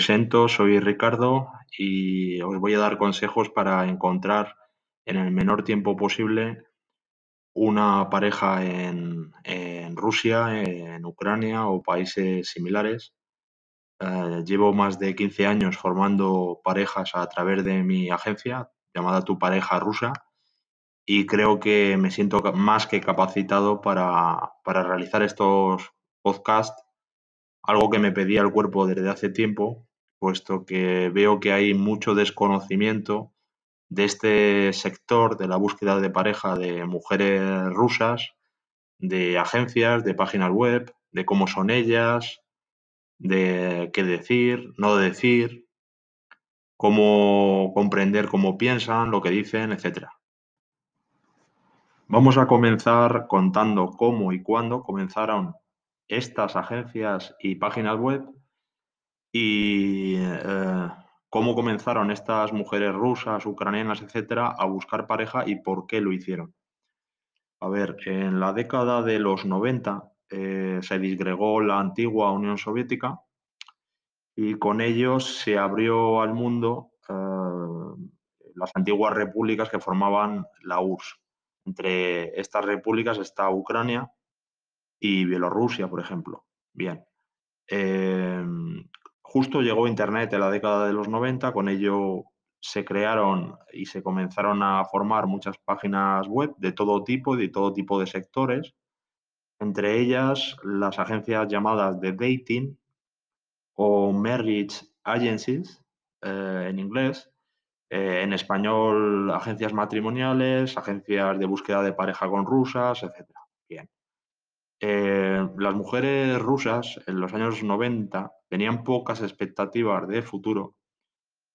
Presento, soy Ricardo y os voy a dar consejos para encontrar en el menor tiempo posible una pareja en, en Rusia, en Ucrania o países similares. Eh, llevo más de 15 años formando parejas a través de mi agencia llamada Tu Pareja Rusa y creo que me siento más que capacitado para, para realizar estos podcasts algo que me pedía el cuerpo desde hace tiempo, puesto que veo que hay mucho desconocimiento de este sector de la búsqueda de pareja de mujeres rusas, de agencias, de páginas web, de cómo son ellas, de qué decir, no decir, cómo comprender cómo piensan, lo que dicen, etc. Vamos a comenzar contando cómo y cuándo comenzaron estas agencias y páginas web y eh, cómo comenzaron estas mujeres rusas, ucranianas, etcétera, a buscar pareja y por qué lo hicieron. A ver, en la década de los 90 eh, se disgregó la antigua Unión Soviética y con ello se abrió al mundo eh, las antiguas repúblicas que formaban la URSS. Entre estas repúblicas está Ucrania, y Bielorrusia, por ejemplo. Bien. Em, justo llegó Internet en la década de los 90, con ello se crearon y se comenzaron a formar muchas páginas web de todo tipo y de todo tipo de sectores, entre ellas las agencias llamadas de dating o marriage agencies eh, en inglés, eh, en español agencias matrimoniales, agencias de búsqueda de pareja con rusas, etc. Bien. Eh, las mujeres rusas en los años 90 tenían pocas expectativas de futuro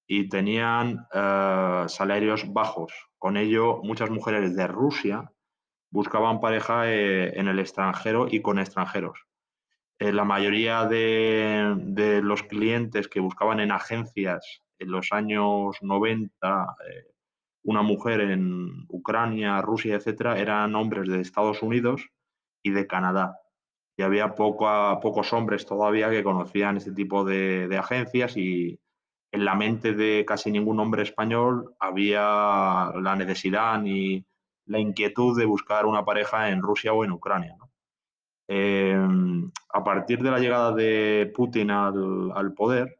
y tenían eh, salarios bajos. Con ello, muchas mujeres de Rusia buscaban pareja eh, en el extranjero y con extranjeros. la mayoría de, de, los clientes que buscaban en agencias en los años 90, una mujer en Ucrania, Rusia, etcétera, eran hombres de Estados Unidos y de Canadá. Y había pocos hombres todavía que conocían este tipo de, agencias y en la mente de casi ningún hombre español había la necesidad ni la inquietud de buscar una pareja en Rusia o en Ucrania. Em, a partir de la llegada de Putin al, poder,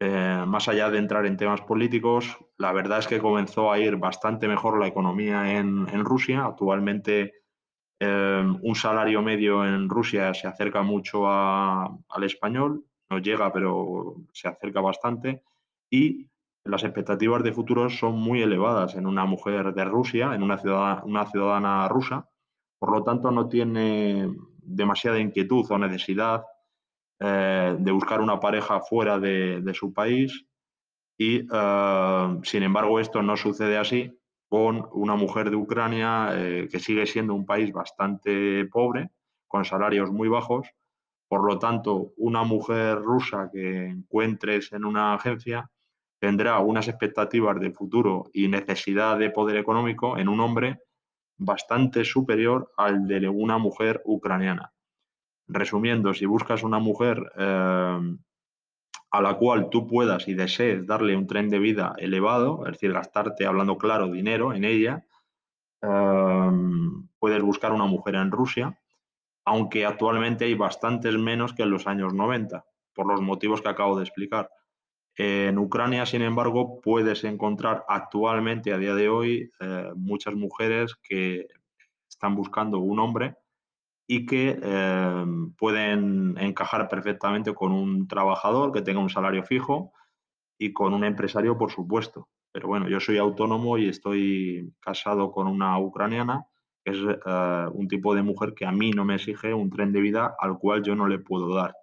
eh, más allá de entrar en temas políticos, la verdad es que comenzó a ir bastante mejor la economía en Rusia. Actualmente Em, un salario medio en Rusia se acerca mucho al español, no llega, pero se acerca bastante. Y las expectativas de futuro son muy elevadas en una mujer de Rusia, en una ciudadana, una ciudadana rusa. Por lo tanto, no tiene demasiada inquietud o necesidad eh, de buscar una pareja fuera de, su país. Y, eh, sin embargo, esto no sucede así con una mujer de Ucrania eh, que sigue siendo un país bastante pobre, con salarios muy bajos. Por lo tanto, una mujer rusa que encuentres en una agencia tendrá unas expectativas de futuro y necesidad de poder económico en un hombre bastante superior al de una mujer ucraniana. Resumiendo, si buscas una mujer eh, a la cual tú puedas y desees darle un tren de vida elevado, es decir, gastarte, hablando claro, dinero en ella, em, puedes buscar una mujer en Rusia, aunque actualmente hay bastantes menos que en los años 90, por los motivos que acabo de explicar. En Ucrania, sin embargo, puedes encontrar actualmente, a día de hoy, eh, muchas mujeres que están buscando un hombre y que em, pueden encajar perfectamente con un trabajador que tenga un salario fijo y con un empresario, por supuesto. Pero bueno, yo soy autónomo y estoy casado con una ucraniana, que es eh, un tipo de mujer que a mí no me exige un tren de vida al cual yo no le puedo dar.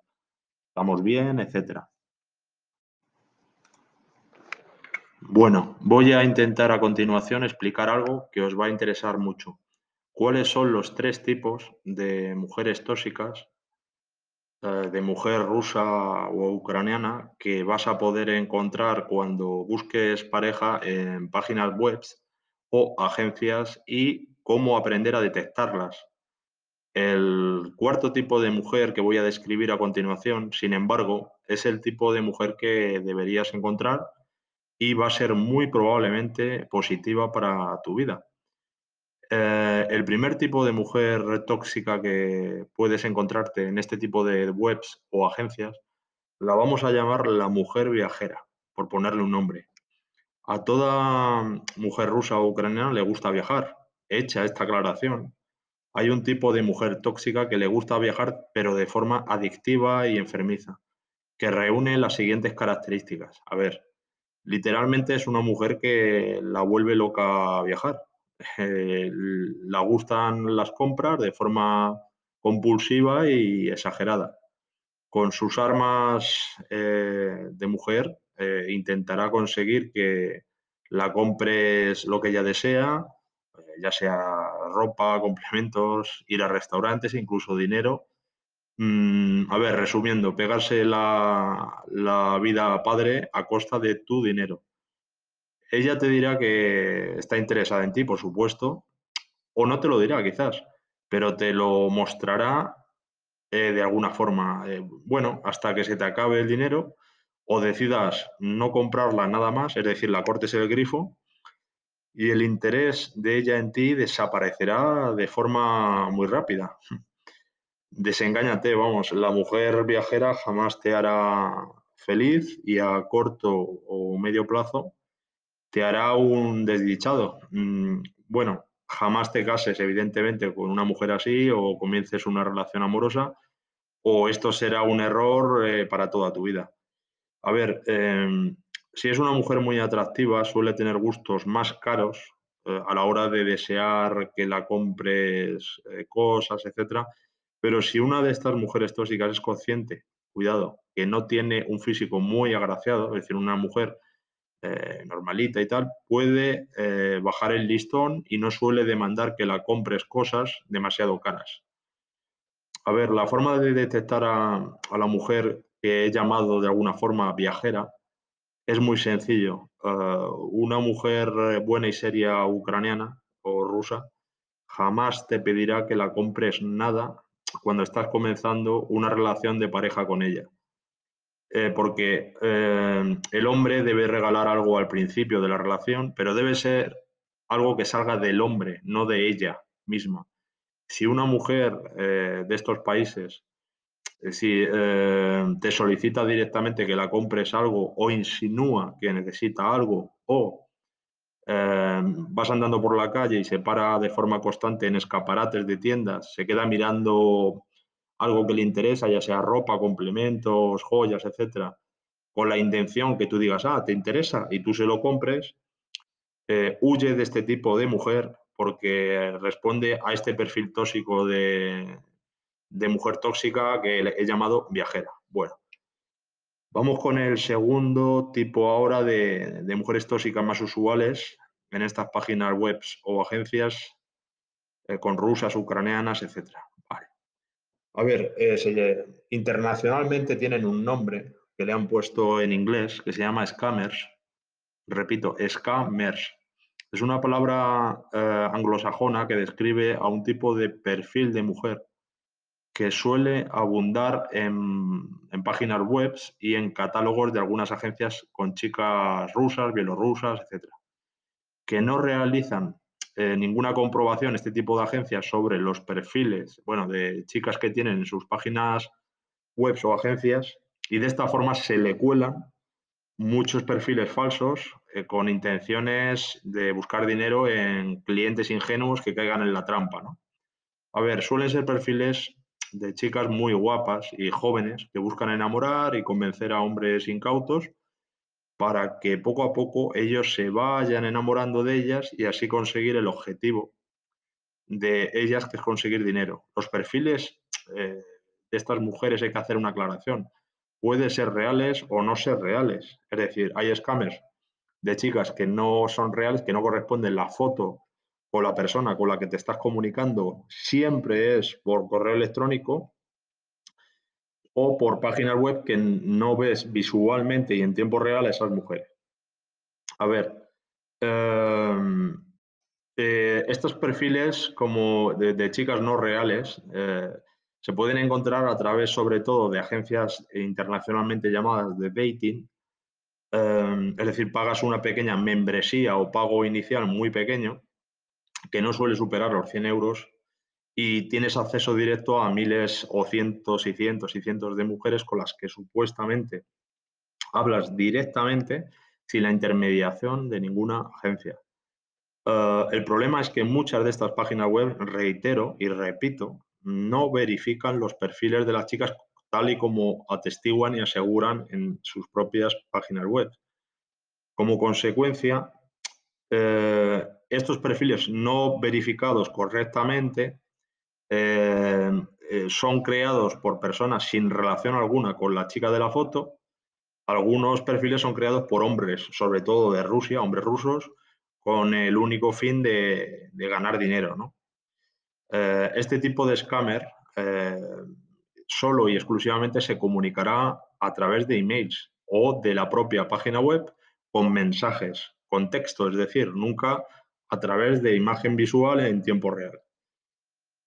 Estamos bien, etcétera. Bueno, voy a intentar a continuación explicar algo que os va a interesar mucho cuáles son los tres tipos de mujeres tóxicas, eh, de mujer rusa o ucraniana, que vas a poder encontrar cuando busques pareja en páginas web o agencias y cómo aprender a detectarlas. El cuarto tipo de mujer que voy a describir a continuación, sin embargo, es el tipo de mujer que deberías encontrar y va a ser muy probablemente positiva para tu vida. Eh, el primer tipo de mujer tóxica que puedes encontrarte en este tipo de webs o agencias la vamos a llamar la mujer viajera, por ponerle un nombre. A toda mujer rusa o ucraniana le gusta viajar. Hecha esta aclaración, hay un tipo de mujer tóxica que le gusta viajar, pero de forma adictiva y enfermiza, que reúne las siguientes características. A ver, literalmente es una mujer que la vuelve loca a viajar. Eh, la gustan las compras de forma compulsiva y exagerada. Con sus armas eh, de mujer eh, intentará conseguir que la compres lo que ella desea, ya sea ropa, complementos, ir a restaurantes, incluso dinero. Mm, a ver, resumiendo, pegarse la, la vida padre a costa de tu dinero. Ella te dirá que está interesada en ti, por supuesto, o no te lo dirá quizás, pero te lo mostrará eh, de alguna forma. Eh, bueno, hasta que se te acabe el dinero o decidas no comprarla nada más, es decir, la cortes el grifo y el interés de ella en ti desaparecerá de forma muy rápida. Desengáñate, vamos, la mujer viajera jamás te hará feliz y a corto o medio plazo te hará un desdichado. Mm, bueno, jamás te cases, evidentemente, con una mujer así o comiences una relación amorosa, o esto será un error eh, para toda tu vida. A ver, em, si es una mujer muy atractiva, suele tener gustos más caros eh, a la hora de desear que la compres eh, cosas, etcétera. Pero si una de estas mujeres tóxicas es consciente, cuidado, que no tiene un físico muy agraciado, es decir, una mujer eh, normalita y tal, puede eh, bajar el listón y no suele demandar que la compres cosas demasiado caras. A ver, la forma de detectar a, la mujer que he llamado de alguna forma viajera es muy sencillo. Eh, una mujer buena y seria ucraniana o rusa jamás te pedirá que la compres nada cuando estás comenzando una relación de pareja con ella. Eh, porque eh, el hombre debe regalar algo al principio de la relación, pero debe ser algo que salga del hombre, no de ella misma. Si una mujer eh, de estos países, te solicita directamente que la compres algo o insinúa que necesita algo o vas andando por la calle y se para de forma constante en escaparates de tiendas, se queda mirando algo que le interesa, ya sea ropa, complementos, joyas, etcétera, con la intención que tú digas, ah, te interesa y tú se lo compres, eh, huye de este tipo de mujer porque responde a este perfil tóxico de, mujer tóxica que he llamado viajera. Bueno, vamos con el segundo tipo ahora de, mujeres tóxicas más usuales en estas páginas web o agencias eh, con rusas, ucranianas, etcétera. A ver, eh, internacionalmente tienen un nombre que le han puesto en inglés que se llama scammers. Repito, scammers. Es una palabra eh, anglosajona que describe a un tipo de perfil de mujer que suele abundar en, en páginas web y en catálogos de algunas agencias con chicas rusas, bielorrusas, etc. Que no realizan eh, ninguna comprobación este tipo de agencias sobre los perfiles, bueno, de chicas que tienen en sus páginas web o agencias y de esta forma se le cuelan muchos perfiles falsos eh, con intenciones de buscar dinero en clientes ingenuos que caigan en la trampa, ¿no? A ver, suelen ser perfiles de chicas muy guapas y jóvenes que buscan enamorar y convencer a hombres incautos para que poco a poco ellos se vayan enamorando de ellas y así conseguir el objetivo de ellas, que es conseguir dinero. Los perfiles eh, de estas mujeres hay que hacer una aclaración. Puede ser reales o no ser reales. Es decir, hay scammers de chicas que no son reales, que no corresponden la foto o la persona con la que te estás comunicando siempre es por correo electrónico o por páginas web que no ves visualmente y en tiempo real a esas mujeres. A ver, em, eh, estos perfiles como de, chicas no reales, eh, se pueden encontrar a través sobre todo de agencias internacionalmente llamadas de dating, em, es decir, pagas una pequeña membresía o pago inicial muy pequeño, que no suele superar los 100 euros, y tienes acceso directo a miles o cientos y cientos y cientos de mujeres con las que supuestamente hablas directamente sin la intermediación de ninguna agencia. Eh, el problema es que muchas de estas páginas web, reitero y repito, no verifican los perfiles de las chicas tal y como atestiguan y aseguran en sus propias páginas web. Como consecuencia, eh, estos perfiles no verificados correctamente eh, son creados por personas sin relación alguna con la chica de la foto. Algunos perfiles son creados por hombres, sobre todo de Rusia, hombres rusos, con el único fin de, ganar dinero. Eh, este tipo de scammer eh, solo y exclusivamente se comunicará a través de emails o de la propia página web con mensajes, con texto, es decir, nunca a través de imagen visual en tiempo real.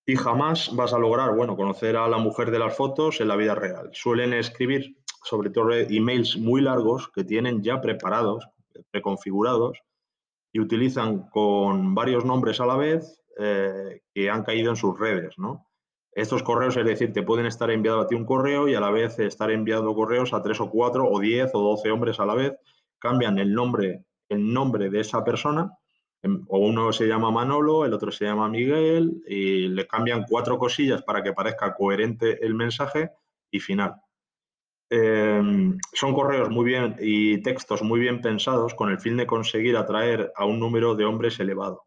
Y jamás vas a lograr, bueno, conocer a la mujer de las fotos en la vida real. Suelen escribir sobre todo emails muy largos que tienen ya preparados, preconfigurados, y utilizan con varios nombres a la vez eh, que han caído en sus redes. ¿no? Estos correos, es decir, te pueden estar enviado a ti un correo y a la vez estar enviando correos a tres o cuatro o diez o doce hombres a la vez. Cambian el nombre, el nombre de esa persona, o uno se llama Manolo, el otro se llama Miguel, y le cambian cuatro cosillas para que parezca coherente el mensaje y final. Em, son correos muy bien y textos muy bien pensados con el fin de conseguir atraer a un número de hombres elevado.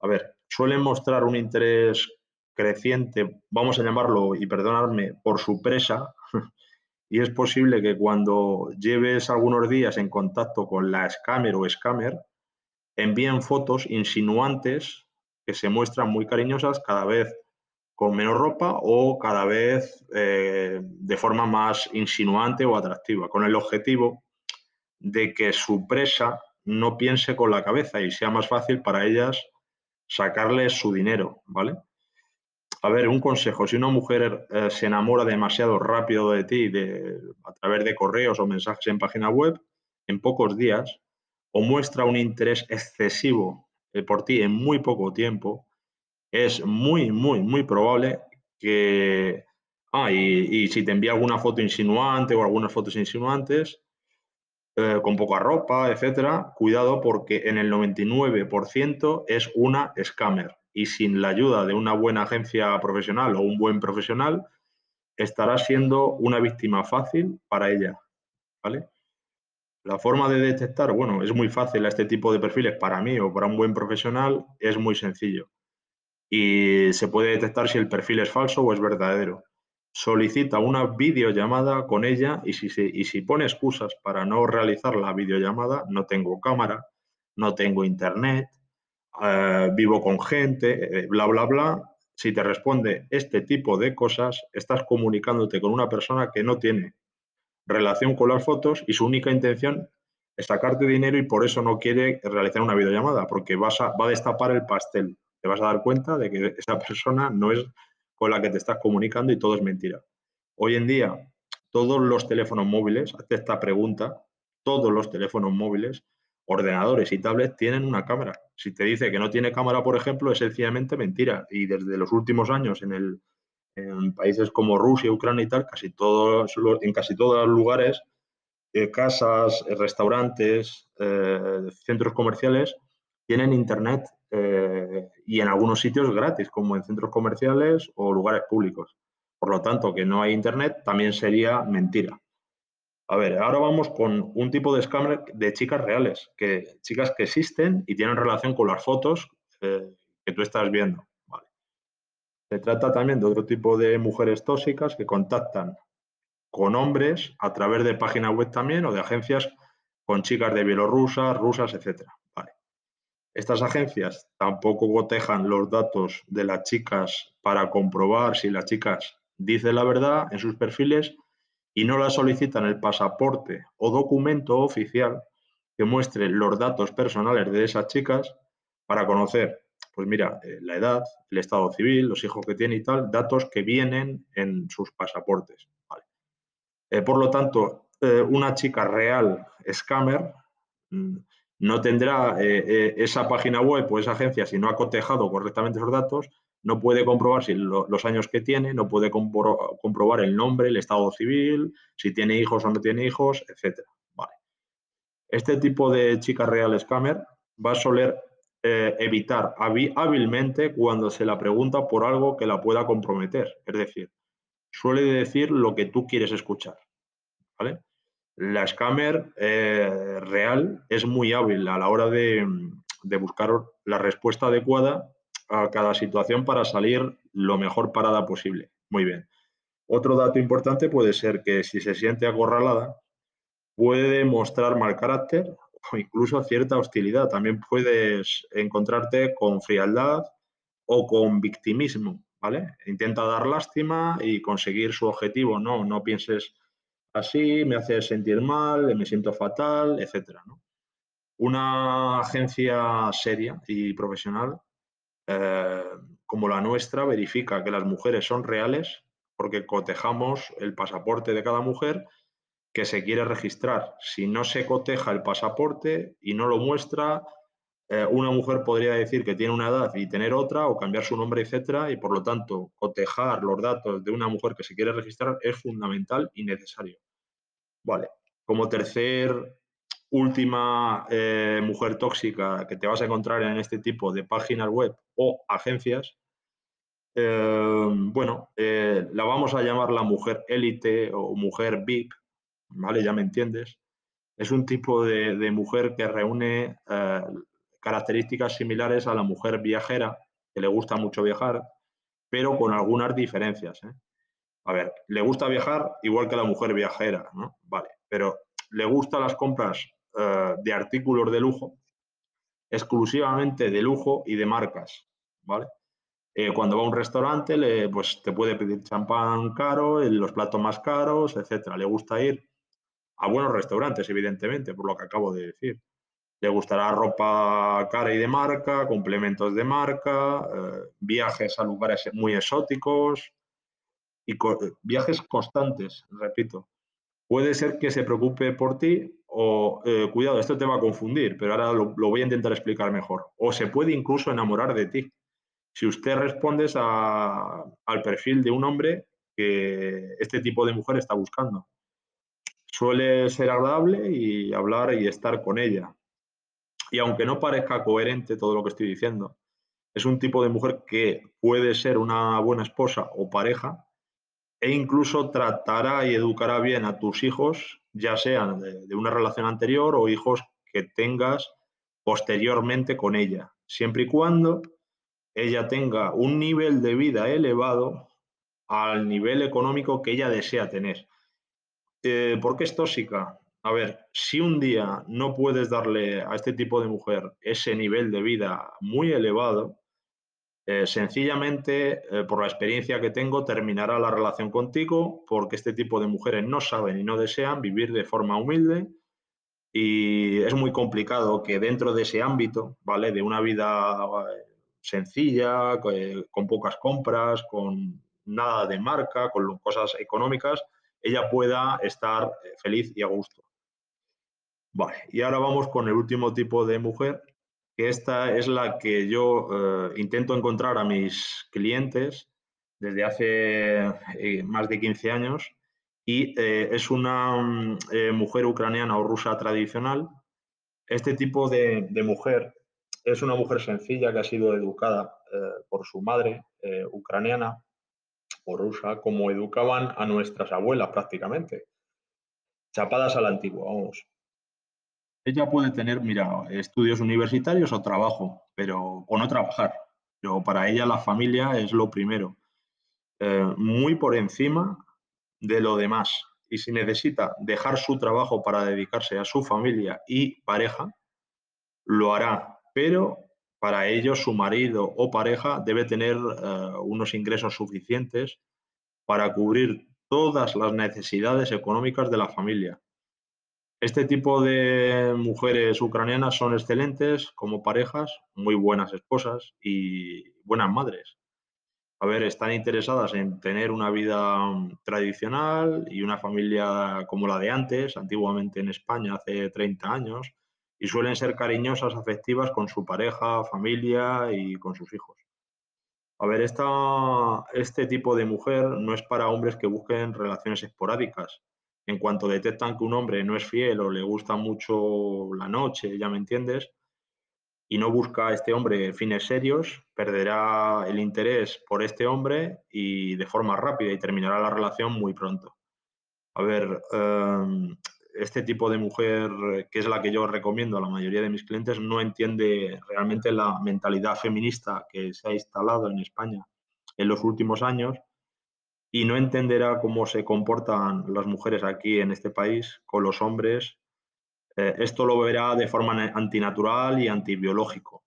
A ver, suelen mostrar un interés creciente, vamos a llamarlo, y perdonadme, por su presa, y es posible que cuando lleves algunos días en contacto con la scammer o scammer, envíen fotos insinuantes que se muestran muy cariñosas cada vez con menos ropa o cada vez eh, de forma más insinuante o atractiva, con el objetivo de que su presa no piense con la cabeza y sea más fácil para ellas sacarles su dinero, ¿vale? A ver, un consejo, si una mujer eh, se enamora demasiado rápido de ti a través de correos o mensajes en página web, en pocos días, o muestra un interés excesivo eh, por ti en muy poco tiempo, es muy, muy, muy probable que... Ah, y, si te envía alguna foto insinuante o algunas fotos insinuantes, eh, con poca ropa, etcétera, cuidado porque en el 99% es una scammer y sin la ayuda de una buena agencia profesional o un buen profesional, estará siendo una víctima fácil para ella. ¿Vale? La forma de detectar, bueno, es muy fácil a este tipo de perfiles para mí o para un buen profesional, es muy sencillo y se puede detectar si el perfil es falso o es verdadero. Solicita una videollamada con ella y si, y si pone excusas para no realizar la videollamada, no tengo cámara, no tengo internet, eh, vivo con gente, eh, bla, bla, bla, si te responde este tipo de cosas, estás comunicándote con una persona que no tiene relación con las fotos y su única intención es sacarte dinero y por eso no quiere realizar una videollamada, porque vas a, va a destapar el pastel te vas a dar cuenta de que esa persona no es con la que te estás comunicando y todo es mentira. Hoy en día, todos los teléfonos móviles, hazte esta pregunta, todos los teléfonos móviles, ordenadores y tablets tienen una cámara. Si te dice que no tiene cámara, por ejemplo, es sencillamente mentira. Y desde los últimos años en, el, en países como Rusia, Ucrania y tal, casi todos, en casi todos los lugares, eh, casas, restaurantes, eh, centros comerciales, tienen internet eh, y en algunos sitios gratis, como en centros comerciales o lugares públicos. Por lo tanto, que no hay internet también sería mentira. A ver, ahora vamos con un tipo de scammer de chicas reales, que chicas que existen y tienen relación con las fotos eh, que tú estás viendo. Se trata también de otro tipo de mujeres tóxicas que contactan con hombres a través de páginas web también o de agencias con chicas de Bielorrusia, rusas, etcétera. Estas agencias tampoco cotejan los datos de las chicas para comprobar si las chicas dicen la verdad en sus perfiles y no las solicitan el pasaporte o documento oficial que muestre los datos personales de esas chicas para conocer Pues mira, eh, la edad, el estado civil, los hijos que tiene y tal, datos que vienen en sus pasaportes. Eh, por lo tanto, eh, una chica real scammer mm, no tendrá esa página web o esa agencia si no ha cotejado correctamente esos datos, no puede comprobar si los años que tiene, no puede comprobar el nombre, el estado civil, si tiene hijos o no tiene hijos, etc. Vale. Este tipo de chica real scammer va a soler eh, evitar hábilmente cuando se la pregunta por algo que la pueda comprometer. Es decir, suele decir lo que tú quieres escuchar. ¿vale? La scammer eh, real es muy hábil a la hora de, de buscar la respuesta adecuada a cada situación para salir lo mejor parada posible. Muy bien. Otro dato importante puede ser que si se siente acorralada, puede mostrar mal carácter incluso cierta hostilidad. También puedes encontrarte con frialdad o con victimismo, ¿vale? Intenta dar lástima y conseguir su objetivo. No, no pienses así, me hace sentir mal, me siento fatal, etcétera. Una agencia seria y profesional eh, como la nuestra verifica que las mujeres son reales porque cotejamos el pasaporte de cada mujer que se quiere registrar. Si no se coteja el pasaporte y no lo muestra, eh, una mujer podría decir que tiene una edad y tener otra o cambiar su nombre, etcétera, y por lo tanto cotejar los datos de una mujer que se quiere registrar es fundamental y necesario. Vale. Como tercer última eh, mujer tóxica que te vas a encontrar en este tipo de páginas web o agencias, eh, bueno, la vamos a llamar la mujer élite o mujer VIP, ¿vale? Ya me entiendes. Es un tipo de, mujer que reúne eh, características similares a la mujer viajera, que le gusta mucho viajar, pero con algunas diferencias. ¿eh? A ver, le gusta viajar igual que la mujer viajera, ¿no? Vale, pero le gustan las compras eh, de artículos de lujo, exclusivamente de lujo y de marcas, ¿vale? cuando va a un restaurante, le, pues te puede pedir champán caro, los platos más caros, etcétera. Le gusta ir a buenos restaurantes, evidentemente, por lo que acabo de decir. Le gustará ropa cara y de marca, complementos de marca, eh, viajes a lugares muy exóticos y viajes constantes, repito. Puede ser que se preocupe por ti o, eh, cuidado, esto te va a confundir, pero ahora lo, voy a intentar explicar mejor. O se puede incluso enamorar de ti. Si usted respondes al perfil de un hombre que este tipo de mujer está buscando suele ser agradable y hablar y estar con ella. Y aunque no parezca coherente todo lo que estoy diciendo, es un tipo de mujer que puede ser una buena esposa o pareja e incluso tratará y educará bien a tus hijos, ya sean de, una relación anterior o hijos que tengas posteriormente con ella, siempre y cuando ella tenga un nivel de vida elevado al nivel económico que ella desea tener. Eh, ¿Por qué es tóxica? A ver, si un día no puedes darle a este tipo de mujer ese nivel de vida muy elevado, eh, sencillamente, eh, por la experiencia que tengo, terminará la relación contigo porque este tipo de mujeres no saben y no desean vivir de forma humilde y es muy complicado que dentro de ese ámbito, ¿vale? De una vida sencilla, con pocas compras, con nada de marca, con cosas económicas, ella pueda estar eh, feliz y a gusto. Vale, y ahora vamos con el último tipo de mujer, que esta es la que yo eh, intento encontrar a mis clientes desde hace eh, más de 15 años y es una mm, mujer ucraniana o rusa tradicional. Este tipo de, de, mujer es una mujer sencilla que ha sido educada por su madre ucraniana o rusa, como educaban a nuestras abuelas prácticamente. Chapadas a la antigua, vamos. Ella puede tener, mira, estudios universitarios o trabajo, pero, o no trabajar, pero para ella la familia es lo primero. Eh, muy por encima de lo demás. Y si necesita dejar su trabajo para dedicarse a su familia y pareja, lo hará, pero para ello, su marido o pareja debe tener eh, unos ingresos suficientes para cubrir todas las necesidades económicas de la familia. Este tipo de mujeres ucranianas son excelentes como parejas, muy buenas esposas y buenas madres. A ver, están interesadas en tener una vida tradicional y una familia como la de antes, antiguamente en España, hace 30 años, y suelen ser cariñosas, afectivas con su pareja, familia y con sus hijos. A ver, esta, este tipo de mujer no es para hombres que busquen relaciones esporádicas. En cuanto detectan que un hombre no es fiel o le gusta mucho la noche, ya me entiendes, y no busca a este hombre fines serios, perderá el interés por este hombre y de forma rápida y terminará la relación muy pronto. A ver, em, este tipo de mujer, que es la que yo recomiendo a la mayoría de mis clientes, no entiende realmente la mentalidad feminista que se ha instalado en España en los últimos años y no entenderá cómo se comportan las mujeres aquí en este país con los hombres. Eh, esto lo verá de forma antinatural y antibiológico.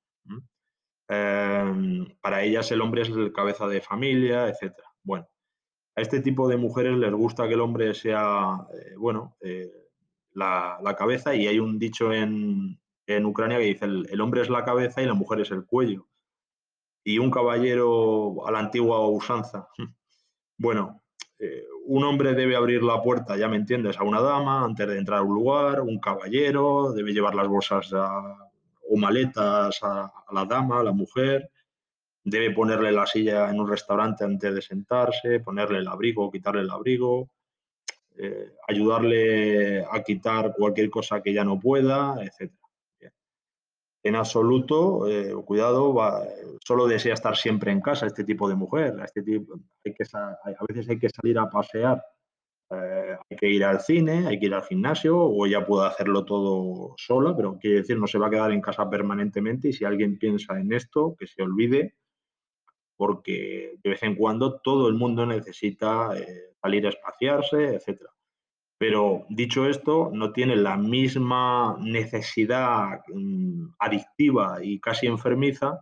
Eh, para ellas el hombre es el cabeza de familia, etc. Bueno, a este tipo de mujeres les gusta que el hombre sea, eh, bueno, la, cabeza y hay un dicho en, Ucrania que dice el, hombre es la cabeza y la mujer es el cuello. Y un caballero a la antigua usanza. Bueno, eh, un hombre debe abrir la puerta, ya me entiendes, a una dama antes de entrar a un lugar, un caballero debe llevar las bolsas o maletas a, a la dama, a la mujer, debe ponerle la silla en un restaurante antes de sentarse, ponerle el abrigo, quitarle el abrigo, eh, ayudarle a quitar cualquier cosa que ya no pueda, etc. En absoluto, eh, cuidado, solo desea estar siempre en casa este tipo de mujer. Este tipo, hay que, a veces hay que salir a pasear, eh, hay que ir al cine, hay que ir al gimnasio o ella puede hacerlo todo sola, pero quiere decir, no se va a quedar en casa permanentemente y si alguien piensa en esto, que se olvide, porque de vez en cuando todo el mundo necesita salir a espaciarse, etc. Pero dicho esto, no tiene la misma necesidad mm, adictiva y casi enfermiza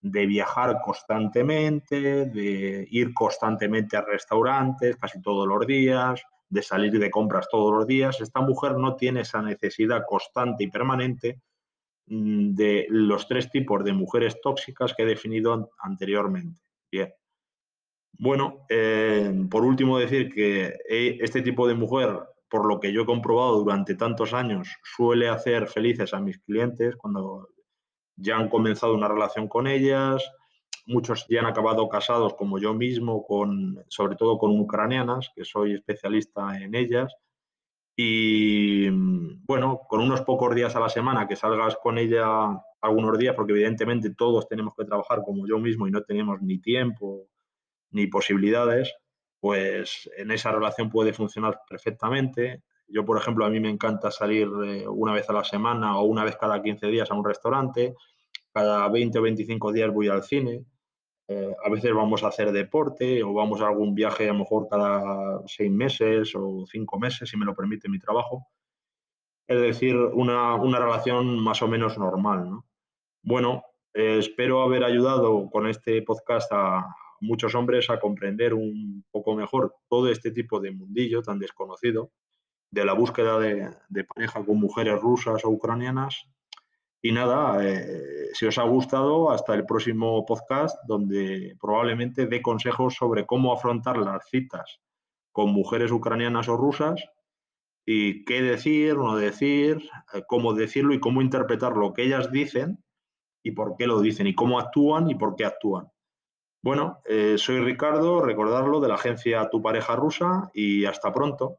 de viajar constantemente, de ir constantemente a restaurantes casi todos los días, de salir de compras todos los días. Esta mujer no tiene esa necesidad constante y permanente de los tres tipos de mujeres tóxicas que he definido anteriormente. Bien. Bueno, eh, por último decir que eh, este tipo de mujer, por lo que yo he comprobado durante tantos años, suele hacer felices a mis clientes cuando ya han comenzado una relación con ellas. Muchos ya han acabado casados como yo mismo, con, sobre todo con ucranianas, que soy especialista en ellas. Y bueno, con unos pocos días a la semana que salgas con ella algunos días, porque evidentemente todos tenemos que trabajar como yo mismo y no tenemos ni tiempo ni posibilidades, pues en esa relación puede funcionar perfectamente. Yo, por ejemplo, a mí me encanta salir eh, una vez a la semana o una vez cada 15 días a un restaurante, cada 20 o 25 días voy al cine, eh, a veces vamos a hacer deporte o vamos a algún viaje a lo mejor cada seis meses o cinco meses, si me lo permite mi trabajo. Es decir, una, una relación más o menos normal. ¿no? Bueno, eh, espero haber ayudado con este podcast a, muchos hombres a comprender un poco mejor todo este tipo de mundillo tan desconocido de la búsqueda de, pareja con mujeres rusas o ucranianas. Y nada, eh, si os ha gustado, hasta el próximo podcast donde probablemente dé consejos sobre cómo afrontar las citas con mujeres ucranianas o rusas y qué decir, no decir, eh, cómo decirlo y cómo interpretar lo que ellas dicen y por qué lo dicen y cómo actúan y por qué actúan. Bueno, eh, soy Ricardo, recordarlo, de la agencia Tu pareja rusa y hasta pronto.